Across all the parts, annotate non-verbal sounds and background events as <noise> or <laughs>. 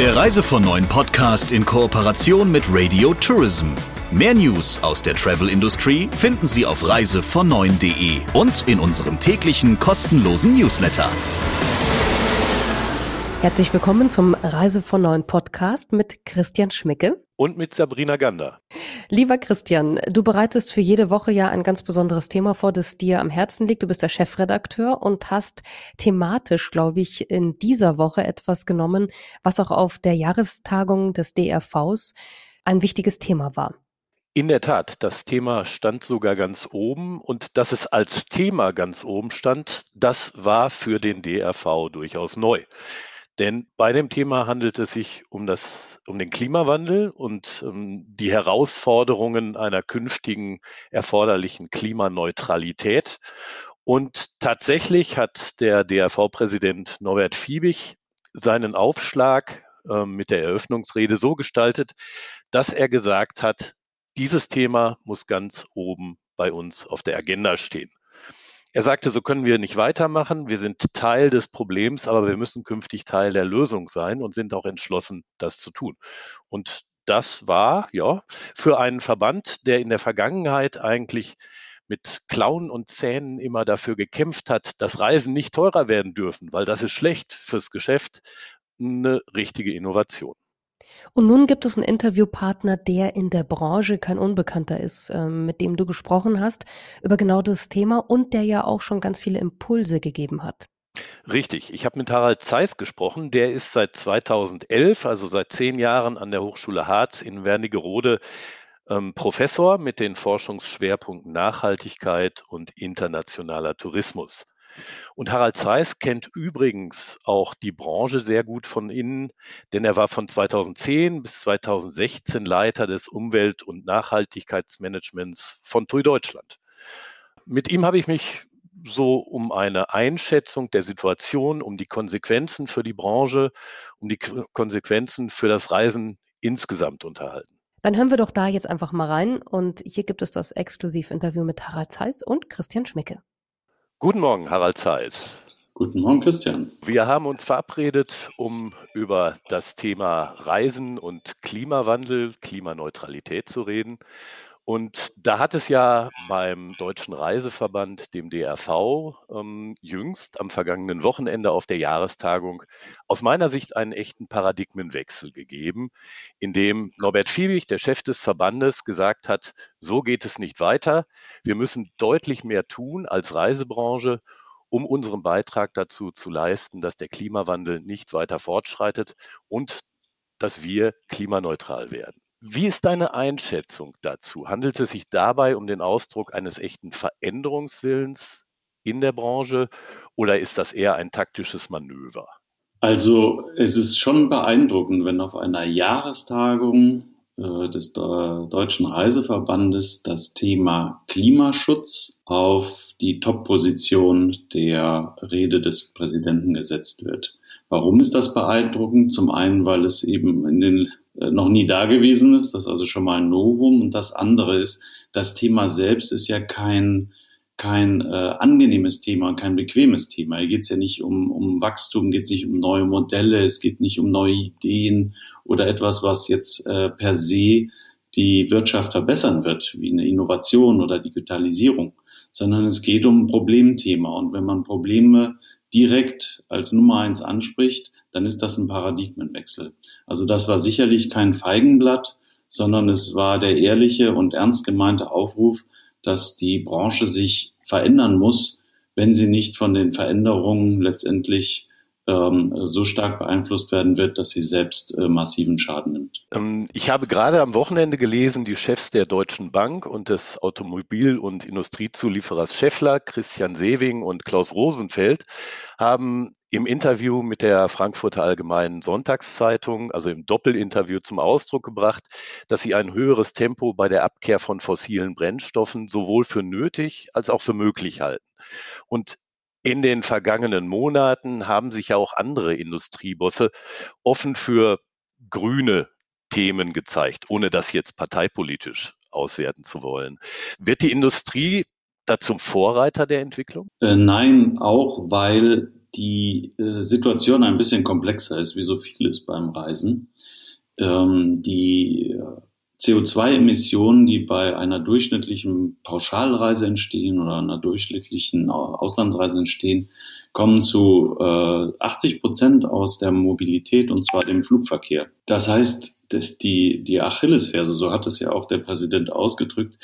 Der Reise von Neuen Podcast in Kooperation mit Radio Tourism. Mehr News aus der Travel Industry finden Sie auf reisevon und in unserem täglichen kostenlosen Newsletter. Herzlich willkommen zum Reise von Neuen Podcast mit Christian Schmicke und mit Sabrina Gander. Lieber Christian, du bereitest für jede Woche ja ein ganz besonderes Thema vor, das dir am Herzen liegt. Du bist der Chefredakteur und hast thematisch, glaube ich, in dieser Woche etwas genommen, was auch auf der Jahrestagung des DRVs ein wichtiges Thema war. In der Tat, das Thema stand sogar ganz oben und dass es als Thema ganz oben stand, das war für den DRV durchaus neu. Denn bei dem Thema handelt es sich um, das, um den Klimawandel und ähm, die Herausforderungen einer künftigen erforderlichen Klimaneutralität. Und tatsächlich hat der DRV-Präsident Norbert Fiebig seinen Aufschlag äh, mit der Eröffnungsrede so gestaltet, dass er gesagt hat, dieses Thema muss ganz oben bei uns auf der Agenda stehen. Er sagte, so können wir nicht weitermachen. Wir sind Teil des Problems, aber wir müssen künftig Teil der Lösung sein und sind auch entschlossen, das zu tun. Und das war, ja, für einen Verband, der in der Vergangenheit eigentlich mit Klauen und Zähnen immer dafür gekämpft hat, dass Reisen nicht teurer werden dürfen, weil das ist schlecht fürs Geschäft, eine richtige Innovation. Und nun gibt es einen Interviewpartner, der in der Branche kein Unbekannter ist, ähm, mit dem du gesprochen hast über genau das Thema und der ja auch schon ganz viele Impulse gegeben hat. Richtig. Ich habe mit Harald Zeiss gesprochen. Der ist seit 2011, also seit zehn Jahren an der Hochschule Harz in Wernigerode ähm, Professor mit den Forschungsschwerpunkten Nachhaltigkeit und internationaler Tourismus. Und Harald Zeiss kennt übrigens auch die Branche sehr gut von innen, denn er war von 2010 bis 2016 Leiter des Umwelt- und Nachhaltigkeitsmanagements von TUI Deutschland. Mit ihm habe ich mich so um eine Einschätzung der Situation, um die Konsequenzen für die Branche, um die Konsequenzen für das Reisen insgesamt unterhalten. Dann hören wir doch da jetzt einfach mal rein und hier gibt es das Exklusivinterview mit Harald Zeiss und Christian Schmicke. Guten Morgen, Harald Zeiss. Guten Morgen, Christian. Wir haben uns verabredet, um über das Thema Reisen und Klimawandel, Klimaneutralität zu reden. Und da hat es ja beim Deutschen Reiseverband, dem DRV, ähm, jüngst am vergangenen Wochenende auf der Jahrestagung aus meiner Sicht einen echten Paradigmenwechsel gegeben, in dem Norbert Fiebig, der Chef des Verbandes, gesagt hat, so geht es nicht weiter. Wir müssen deutlich mehr tun als Reisebranche, um unseren Beitrag dazu zu leisten, dass der Klimawandel nicht weiter fortschreitet und dass wir klimaneutral werden. Wie ist deine Einschätzung dazu? Handelt es sich dabei um den Ausdruck eines echten Veränderungswillens in der Branche oder ist das eher ein taktisches Manöver? Also es ist schon beeindruckend, wenn auf einer Jahrestagung äh, des Deutschen Reiseverbandes das Thema Klimaschutz auf die Top-Position der Rede des Präsidenten gesetzt wird. Warum ist das beeindruckend? Zum einen, weil es eben in den noch nie da gewesen ist. Das ist also schon mal ein Novum. Und das andere ist, das Thema selbst ist ja kein, kein äh, angenehmes Thema, kein bequemes Thema. Hier geht es ja nicht um, um Wachstum, geht es nicht um neue Modelle, es geht nicht um neue Ideen oder etwas, was jetzt äh, per se die Wirtschaft verbessern wird, wie eine Innovation oder Digitalisierung, sondern es geht um ein Problemthema. Und wenn man Probleme direkt als Nummer eins anspricht, dann ist das ein Paradigmenwechsel. Also das war sicherlich kein Feigenblatt, sondern es war der ehrliche und ernst gemeinte Aufruf, dass die Branche sich verändern muss, wenn sie nicht von den Veränderungen letztendlich so stark beeinflusst werden wird, dass sie selbst äh, massiven Schaden nimmt. Ähm, ich habe gerade am Wochenende gelesen, die Chefs der Deutschen Bank und des Automobil- und Industriezulieferers Scheffler, Christian Sewing und Klaus Rosenfeld, haben im Interview mit der Frankfurter Allgemeinen Sonntagszeitung, also im Doppelinterview zum Ausdruck gebracht, dass sie ein höheres Tempo bei der Abkehr von fossilen Brennstoffen sowohl für nötig als auch für möglich halten. Und in den vergangenen Monaten haben sich ja auch andere Industriebosse offen für grüne Themen gezeigt, ohne das jetzt parteipolitisch auswerten zu wollen. Wird die Industrie da zum Vorreiter der Entwicklung? Äh, nein, auch weil die äh, Situation ein bisschen komplexer ist, wie so vieles beim Reisen. Ähm, die äh, CO2-Emissionen, die bei einer durchschnittlichen Pauschalreise entstehen oder einer durchschnittlichen Auslandsreise entstehen, kommen zu äh, 80 Prozent aus der Mobilität und zwar dem Flugverkehr. Das heißt, die, die Achillesferse, so hat es ja auch der Präsident ausgedrückt,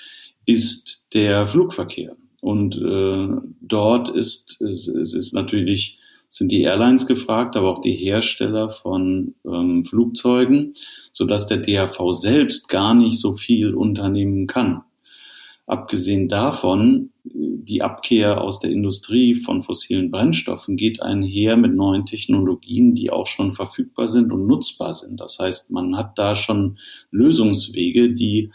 ist der Flugverkehr. Und äh, dort ist es, es ist natürlich sind die Airlines gefragt, aber auch die Hersteller von ähm, Flugzeugen, so dass der DAV selbst gar nicht so viel unternehmen kann. Abgesehen davon, die Abkehr aus der Industrie von fossilen Brennstoffen geht einher mit neuen Technologien, die auch schon verfügbar sind und nutzbar sind. Das heißt, man hat da schon Lösungswege, die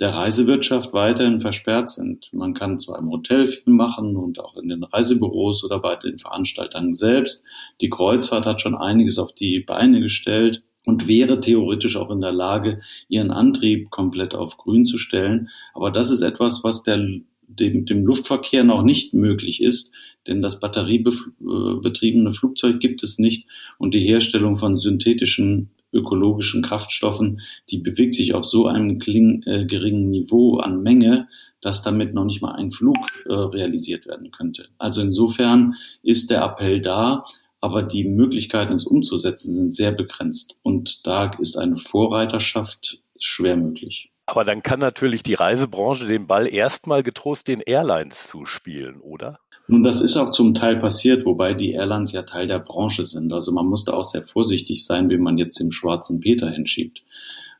der Reisewirtschaft weiterhin versperrt sind. Man kann zwar im Hotel viel machen und auch in den Reisebüros oder bei den Veranstaltern selbst. Die Kreuzfahrt hat schon einiges auf die Beine gestellt und wäre theoretisch auch in der Lage, ihren Antrieb komplett auf grün zu stellen. Aber das ist etwas, was der, dem, dem Luftverkehr noch nicht möglich ist, denn das batteriebetriebene Flugzeug gibt es nicht und die Herstellung von synthetischen ökologischen Kraftstoffen, die bewegt sich auf so einem äh, geringen Niveau an Menge, dass damit noch nicht mal ein Flug äh, realisiert werden könnte. Also insofern ist der Appell da, aber die Möglichkeiten, es umzusetzen, sind sehr begrenzt. Und da ist eine Vorreiterschaft schwer möglich. Aber dann kann natürlich die Reisebranche den Ball erstmal getrost den Airlines zuspielen, oder? Nun, das ist auch zum Teil passiert, wobei die Airlines ja Teil der Branche sind. Also man muss da auch sehr vorsichtig sein, wie man jetzt den schwarzen Peter hinschiebt.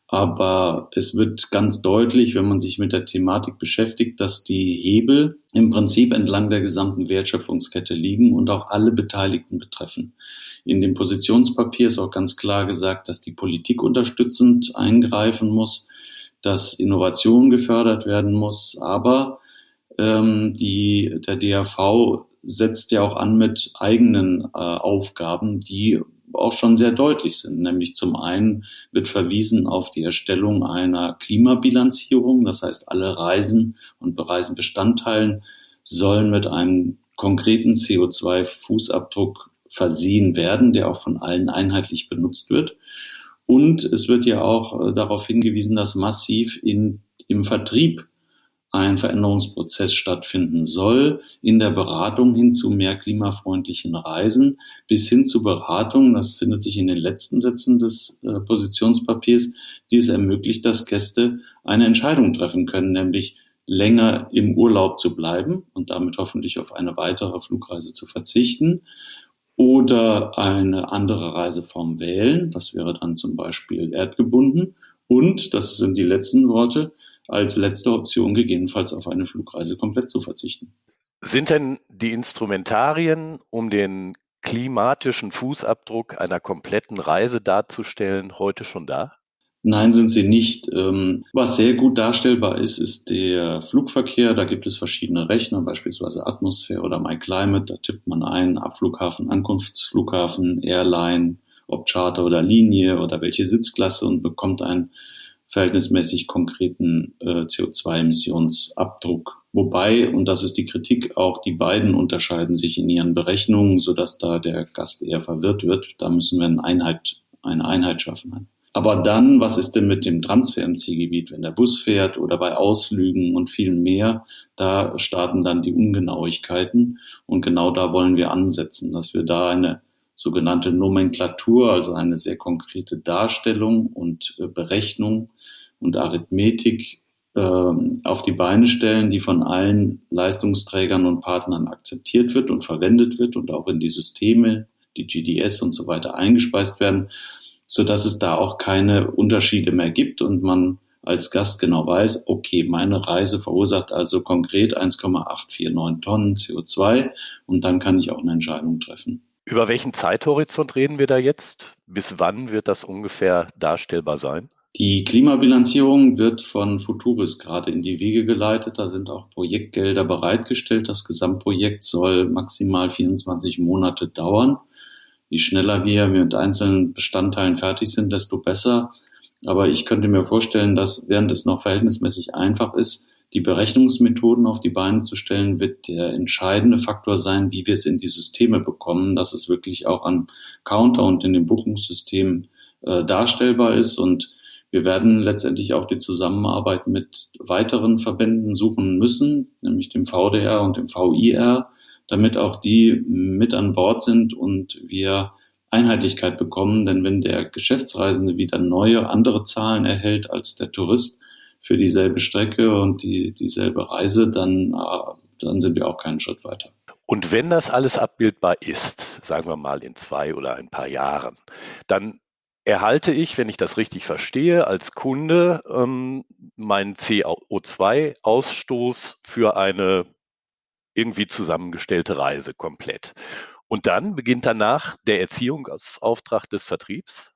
Aber es wird ganz deutlich, wenn man sich mit der Thematik beschäftigt, dass die Hebel im Prinzip entlang der gesamten Wertschöpfungskette liegen und auch alle Beteiligten betreffen. In dem Positionspapier ist auch ganz klar gesagt, dass die Politik unterstützend eingreifen muss, dass Innovation gefördert werden muss, aber ähm, die, der DAV setzt ja auch an mit eigenen äh, Aufgaben, die auch schon sehr deutlich sind. Nämlich zum einen wird verwiesen auf die Erstellung einer Klimabilanzierung. Das heißt, alle Reisen und Reisenbestandteilen sollen mit einem konkreten CO2-Fußabdruck versehen werden, der auch von allen einheitlich benutzt wird. Und es wird ja auch äh, darauf hingewiesen, dass massiv in, im Vertrieb ein Veränderungsprozess stattfinden soll, in der Beratung hin zu mehr klimafreundlichen Reisen, bis hin zu Beratung, das findet sich in den letzten Sätzen des äh, Positionspapiers, die es ermöglicht, dass Gäste eine Entscheidung treffen können, nämlich länger im Urlaub zu bleiben und damit hoffentlich auf eine weitere Flugreise zu verzichten oder eine andere Reiseform wählen. Das wäre dann zum Beispiel erdgebunden. Und, das sind die letzten Worte, als letzte Option gegebenenfalls auf eine Flugreise komplett zu verzichten. Sind denn die Instrumentarien, um den klimatischen Fußabdruck einer kompletten Reise darzustellen, heute schon da? Nein, sind sie nicht. Ähm, was sehr gut darstellbar ist, ist der Flugverkehr. Da gibt es verschiedene Rechner, beispielsweise Atmosphäre oder MyClimate. Da tippt man ein Abflughafen, Ankunftsflughafen, Airline, ob Charter oder Linie oder welche Sitzklasse und bekommt ein verhältnismäßig konkreten äh, CO2-Emissionsabdruck. Wobei, und das ist die Kritik, auch die beiden unterscheiden sich in ihren Berechnungen, sodass da der Gast eher verwirrt wird. Da müssen wir eine Einheit, eine Einheit schaffen. Aber dann, was ist denn mit dem Transfer im Zielgebiet, wenn der Bus fährt oder bei Ausflügen und viel mehr? Da starten dann die Ungenauigkeiten. Und genau da wollen wir ansetzen, dass wir da eine sogenannte Nomenklatur, also eine sehr konkrete Darstellung und äh, Berechnung und Arithmetik ähm, auf die Beine stellen, die von allen Leistungsträgern und Partnern akzeptiert wird und verwendet wird und auch in die Systeme, die GDS und so weiter eingespeist werden, so dass es da auch keine Unterschiede mehr gibt und man als Gast genau weiß, okay, meine Reise verursacht also konkret 1,849 Tonnen CO2 und dann kann ich auch eine Entscheidung treffen. Über welchen Zeithorizont reden wir da jetzt? Bis wann wird das ungefähr darstellbar sein? Die Klimabilanzierung wird von Futuris gerade in die Wege geleitet. Da sind auch Projektgelder bereitgestellt. Das Gesamtprojekt soll maximal 24 Monate dauern. Je schneller wir mit einzelnen Bestandteilen fertig sind, desto besser. Aber ich könnte mir vorstellen, dass während es noch verhältnismäßig einfach ist, die Berechnungsmethoden auf die Beine zu stellen, wird der entscheidende Faktor sein, wie wir es in die Systeme bekommen, dass es wirklich auch an Counter und in dem Buchungssystem äh, darstellbar ist. Und wir werden letztendlich auch die Zusammenarbeit mit weiteren Verbänden suchen müssen, nämlich dem VDR und dem VIR, damit auch die mit an Bord sind und wir Einheitlichkeit bekommen. Denn wenn der Geschäftsreisende wieder neue, andere Zahlen erhält als der Tourist, für dieselbe Strecke und die, dieselbe Reise, dann, äh, dann sind wir auch keinen Schritt weiter. Und wenn das alles abbildbar ist, sagen wir mal in zwei oder ein paar Jahren, dann erhalte ich, wenn ich das richtig verstehe, als Kunde ähm, meinen CO2-Ausstoß für eine irgendwie zusammengestellte Reise komplett. Und dann beginnt danach der Erziehungsauftrag des Vertriebs?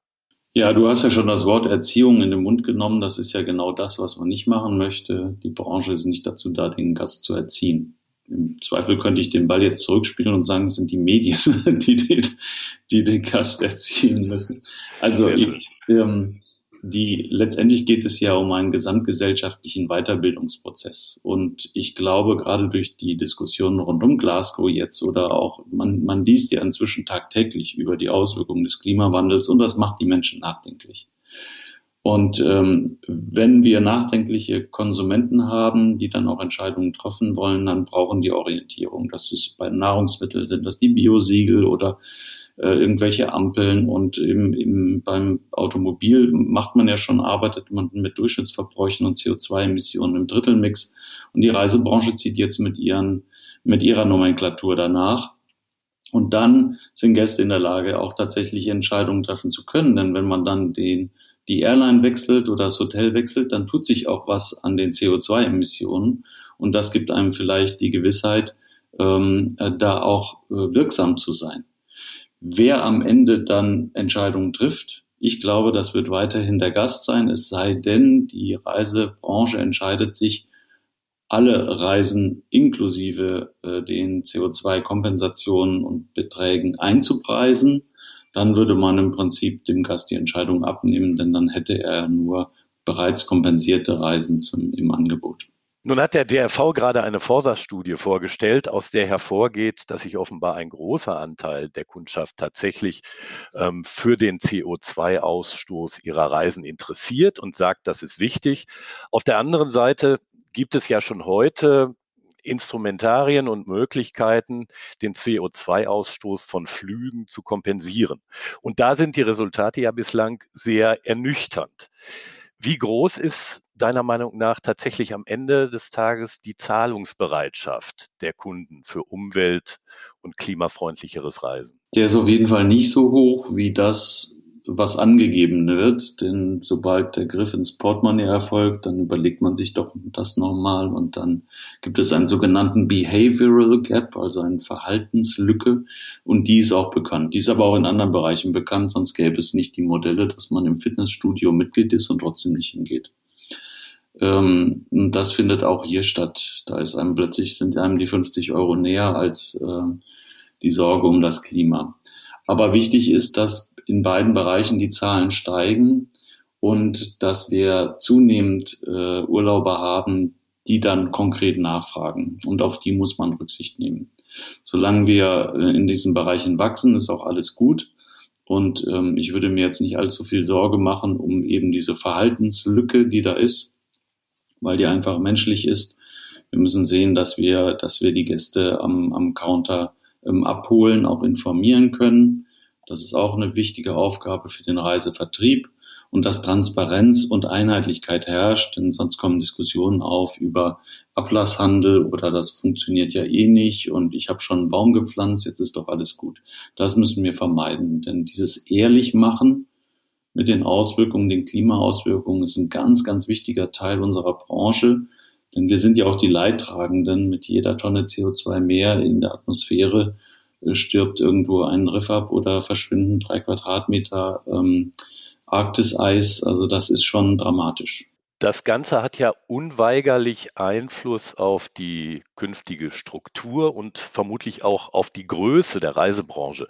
Ja, du hast ja schon das Wort Erziehung in den Mund genommen. Das ist ja genau das, was man nicht machen möchte. Die Branche ist nicht dazu da, den Gast zu erziehen. Im Zweifel könnte ich den Ball jetzt zurückspielen und sagen, es sind die Medien, <laughs> die den, die den Gast erziehen müssen. Also ich, ähm, die letztendlich geht es ja um einen gesamtgesellschaftlichen Weiterbildungsprozess. Und ich glaube, gerade durch die Diskussionen rund um Glasgow jetzt oder auch, man, man liest ja inzwischen tagtäglich über die Auswirkungen des Klimawandels und das macht die Menschen nachdenklich. Und ähm, wenn wir nachdenkliche Konsumenten haben, die dann auch Entscheidungen treffen wollen, dann brauchen die Orientierung. Das ist bei Nahrungsmitteln, sind das die Biosiegel oder äh, irgendwelche Ampeln und im, im, beim Automobil macht man ja schon, arbeitet man mit Durchschnittsverbräuchen und CO2-Emissionen im Drittelmix und die Reisebranche zieht jetzt mit ihren, mit ihrer Nomenklatur danach. Und dann sind Gäste in der Lage, auch tatsächlich Entscheidungen treffen zu können. Denn wenn man dann den, die Airline wechselt oder das Hotel wechselt, dann tut sich auch was an den CO2-Emissionen. Und das gibt einem vielleicht die Gewissheit, ähm, äh, da auch äh, wirksam zu sein. Wer am Ende dann Entscheidungen trifft, ich glaube, das wird weiterhin der Gast sein, es sei denn, die Reisebranche entscheidet sich, alle Reisen inklusive äh, den CO2-Kompensationen und Beträgen einzupreisen. Dann würde man im Prinzip dem Gast die Entscheidung abnehmen, denn dann hätte er nur bereits kompensierte Reisen zum, im Angebot. Nun hat der DRV gerade eine Forsa-Studie vorgestellt, aus der hervorgeht, dass sich offenbar ein großer Anteil der Kundschaft tatsächlich ähm, für den CO2-Ausstoß ihrer Reisen interessiert und sagt, das ist wichtig. Auf der anderen Seite gibt es ja schon heute Instrumentarien und Möglichkeiten, den CO2-Ausstoß von Flügen zu kompensieren. Und da sind die Resultate ja bislang sehr ernüchternd. Wie groß ist deiner Meinung nach tatsächlich am Ende des Tages die Zahlungsbereitschaft der Kunden für umwelt- und klimafreundlicheres Reisen? Der ist auf jeden Fall nicht so hoch wie das, was angegeben wird, denn sobald der Griff ins Portemonnaie erfolgt, dann überlegt man sich doch das nochmal und dann gibt es einen sogenannten Behavioral Gap, also eine Verhaltenslücke und die ist auch bekannt. Die ist aber auch in anderen Bereichen bekannt, sonst gäbe es nicht die Modelle, dass man im Fitnessstudio Mitglied ist und trotzdem nicht hingeht. Ähm, das findet auch hier statt. Da ist einem plötzlich sind einem die 50 Euro näher als äh, die Sorge um das Klima. Aber wichtig ist, dass in beiden Bereichen die Zahlen steigen und dass wir zunehmend äh, Urlauber haben, die dann konkret nachfragen. Und auf die muss man Rücksicht nehmen. Solange wir äh, in diesen Bereichen wachsen, ist auch alles gut. Und ähm, ich würde mir jetzt nicht allzu viel Sorge machen um eben diese Verhaltenslücke, die da ist weil die einfach menschlich ist. Wir müssen sehen, dass wir, dass wir die Gäste am, am Counter ähm, abholen, auch informieren können. Das ist auch eine wichtige Aufgabe für den Reisevertrieb und dass Transparenz und Einheitlichkeit herrscht, denn sonst kommen Diskussionen auf über Ablasshandel oder das funktioniert ja eh nicht und ich habe schon einen Baum gepflanzt, jetzt ist doch alles gut. Das müssen wir vermeiden, denn dieses ehrlich machen mit den Auswirkungen, den Klimaauswirkungen ist ein ganz, ganz wichtiger Teil unserer Branche. Denn wir sind ja auch die Leidtragenden. Mit jeder Tonne CO2 mehr in der Atmosphäre stirbt irgendwo ein Riff ab oder verschwinden drei Quadratmeter ähm, Arktiseis. Also das ist schon dramatisch. Das Ganze hat ja unweigerlich Einfluss auf die künftige Struktur und vermutlich auch auf die Größe der Reisebranche.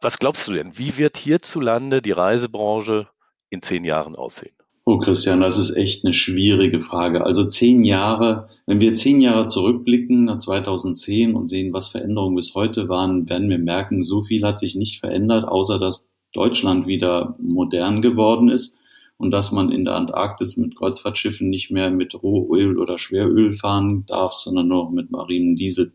Was glaubst du denn, wie wird hierzulande die Reisebranche in zehn Jahren aussehen? Oh, Christian, das ist echt eine schwierige Frage. Also zehn Jahre, wenn wir zehn Jahre zurückblicken nach 2010 und sehen, was Veränderungen bis heute waren, werden wir merken, so viel hat sich nicht verändert, außer dass Deutschland wieder modern geworden ist und dass man in der Antarktis mit Kreuzfahrtschiffen nicht mehr mit Rohöl oder Schweröl fahren darf, sondern nur mit marinem Diesel.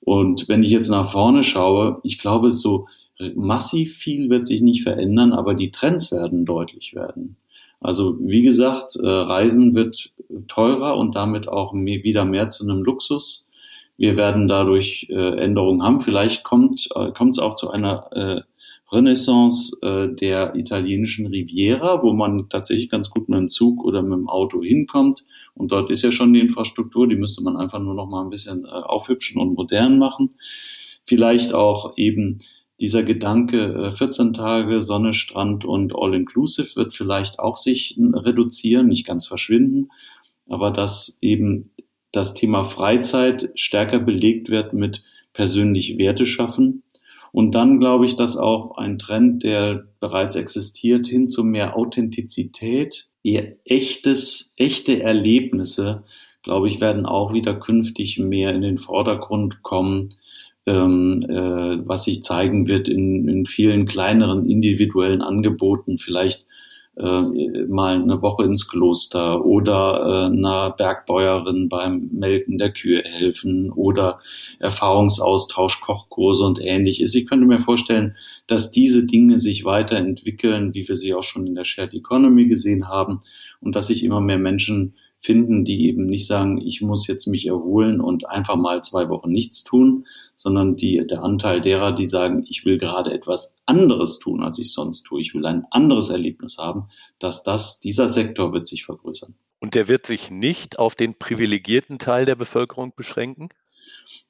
Und wenn ich jetzt nach vorne schaue, ich glaube, so massiv viel wird sich nicht verändern, aber die Trends werden deutlich werden. Also wie gesagt, äh, Reisen wird teurer und damit auch wieder mehr zu einem Luxus. Wir werden dadurch äh, Änderungen haben. Vielleicht kommt äh, kommt es auch zu einer Renaissance der italienischen Riviera, wo man tatsächlich ganz gut mit dem Zug oder mit dem Auto hinkommt. Und dort ist ja schon die Infrastruktur, die müsste man einfach nur noch mal ein bisschen aufhübschen und modern machen. Vielleicht auch eben dieser Gedanke 14 äh, Tage Sonne, Strand und All-Inclusive wird vielleicht auch sich reduzieren, nicht ganz verschwinden, aber dass eben das Thema Freizeit stärker belegt wird mit persönlich Werte schaffen. Und dann glaube ich, dass auch ein Trend, der bereits existiert, hin zu mehr Authentizität, eher echtes, echte Erlebnisse, glaube ich, werden auch wieder künftig mehr in den Vordergrund kommen, ähm, äh, was sich zeigen wird in, in vielen kleineren individuellen Angeboten, vielleicht äh, mal eine Woche ins Kloster oder äh, einer Bergbäuerin beim Melken der Kühe helfen oder Erfahrungsaustausch, Kochkurse und ähnliches. Ich könnte mir vorstellen, dass diese Dinge sich weiterentwickeln, wie wir sie auch schon in der Shared Economy gesehen haben und dass sich immer mehr Menschen finden, die eben nicht sagen, ich muss jetzt mich erholen und einfach mal zwei Wochen nichts tun, sondern die, der Anteil derer, die sagen, ich will gerade etwas anderes tun, als ich sonst tue, ich will ein anderes Erlebnis haben, dass das, dieser Sektor wird sich vergrößern. Und der wird sich nicht auf den privilegierten Teil der Bevölkerung beschränken?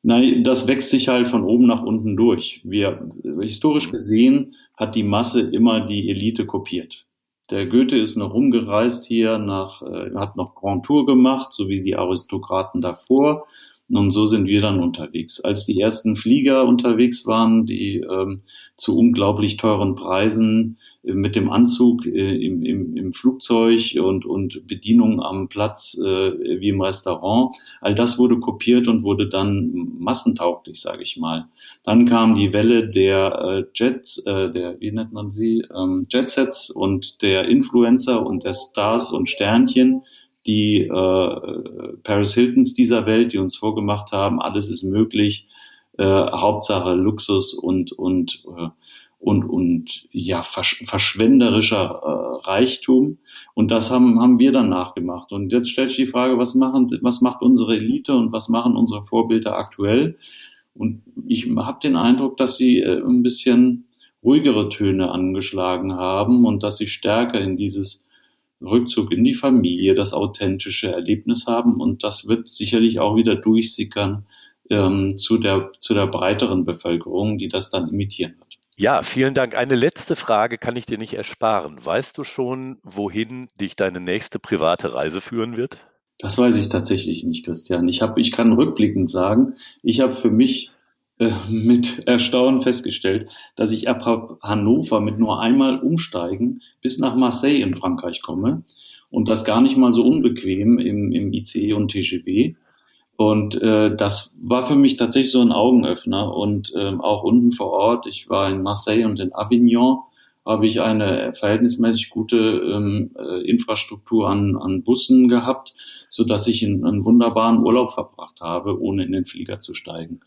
Nein, das wächst sich halt von oben nach unten durch. Wir, historisch gesehen hat die Masse immer die Elite kopiert. Der Goethe ist noch rumgereist hier, nach, äh, hat noch Grand Tour gemacht, so wie die Aristokraten davor. Und so sind wir dann unterwegs. Als die ersten Flieger unterwegs waren, die ähm, zu unglaublich teuren Preisen äh, mit dem Anzug äh, im, im, im Flugzeug und, und Bedienung am Platz äh, wie im Restaurant, all das wurde kopiert und wurde dann massentauglich, sage ich mal. Dann kam die Welle der äh, Jets, äh, der, wie nennt man sie, ähm, Jetsets und der Influencer und der Stars und Sternchen die äh, Paris Hiltons dieser Welt, die uns vorgemacht haben, alles ist möglich, äh, Hauptsache Luxus und und äh, und und ja versch verschwenderischer äh, Reichtum. Und das haben haben wir dann nachgemacht. Und jetzt stellt sich die Frage, was machen was macht unsere Elite und was machen unsere Vorbilder aktuell? Und ich habe den Eindruck, dass sie äh, ein bisschen ruhigere Töne angeschlagen haben und dass sie stärker in dieses Rückzug in die Familie, das authentische Erlebnis haben. Und das wird sicherlich auch wieder durchsickern ähm, zu, der, zu der breiteren Bevölkerung, die das dann imitieren wird. Ja, vielen Dank. Eine letzte Frage kann ich dir nicht ersparen. Weißt du schon, wohin dich deine nächste private Reise führen wird? Das weiß ich tatsächlich nicht, Christian. Ich, hab, ich kann rückblickend sagen, ich habe für mich mit Erstaunen festgestellt, dass ich ab Hannover mit nur einmal umsteigen bis nach Marseille in Frankreich komme und das gar nicht mal so unbequem im, im ICE und TGV. Und äh, das war für mich tatsächlich so ein Augenöffner und ähm, auch unten vor Ort. Ich war in Marseille und in Avignon habe ich eine verhältnismäßig gute ähm, äh, Infrastruktur an, an Bussen gehabt, so dass ich einen, einen wunderbaren Urlaub verbracht habe, ohne in den Flieger zu steigen.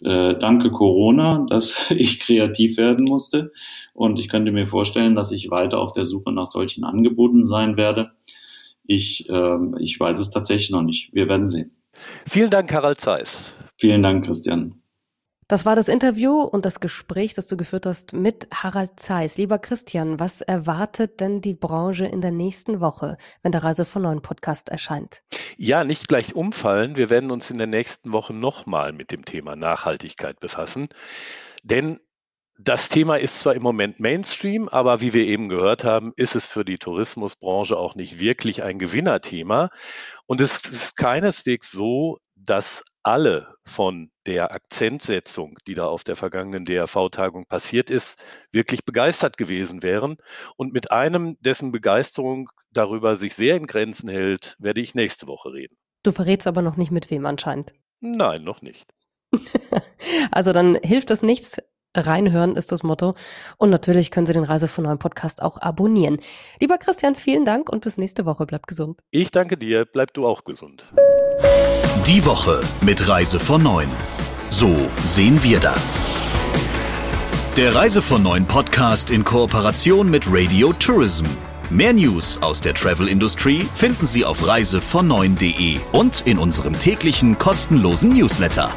Äh, danke Corona, <laughs> dass ich kreativ werden musste und ich könnte mir vorstellen, dass ich weiter auf der Suche nach solchen Angeboten sein werde. Ich, äh, ich weiß es tatsächlich noch nicht. Wir werden sehen. Vielen Dank, Harald Zeiss. Vielen Dank, Christian. Das war das Interview und das Gespräch, das du geführt hast mit Harald Zeiss. Lieber Christian, was erwartet denn die Branche in der nächsten Woche, wenn der Reise von neuen Podcast erscheint? Ja, nicht gleich umfallen. Wir werden uns in der nächsten Woche nochmal mit dem Thema Nachhaltigkeit befassen. Denn das Thema ist zwar im Moment Mainstream, aber wie wir eben gehört haben, ist es für die Tourismusbranche auch nicht wirklich ein Gewinnerthema. Und es ist keineswegs so, dass alle von der Akzentsetzung, die da auf der vergangenen DRV-Tagung passiert ist, wirklich begeistert gewesen wären. Und mit einem, dessen Begeisterung darüber sich sehr in Grenzen hält, werde ich nächste Woche reden. Du verrätst aber noch nicht mit wem anscheinend. Nein, noch nicht. <laughs> also dann hilft es nichts. Reinhören ist das Motto. Und natürlich können Sie den Reise von neuen Podcast auch abonnieren. Lieber Christian, vielen Dank und bis nächste Woche. Bleib gesund. Ich danke dir. Bleib du auch gesund. Die Woche mit Reise von neun. So sehen wir das. Der Reise von neuen Podcast in Kooperation mit Radio Tourism. Mehr News aus der Travel-Industrie finden Sie auf reisevon9.de und in unserem täglichen kostenlosen Newsletter.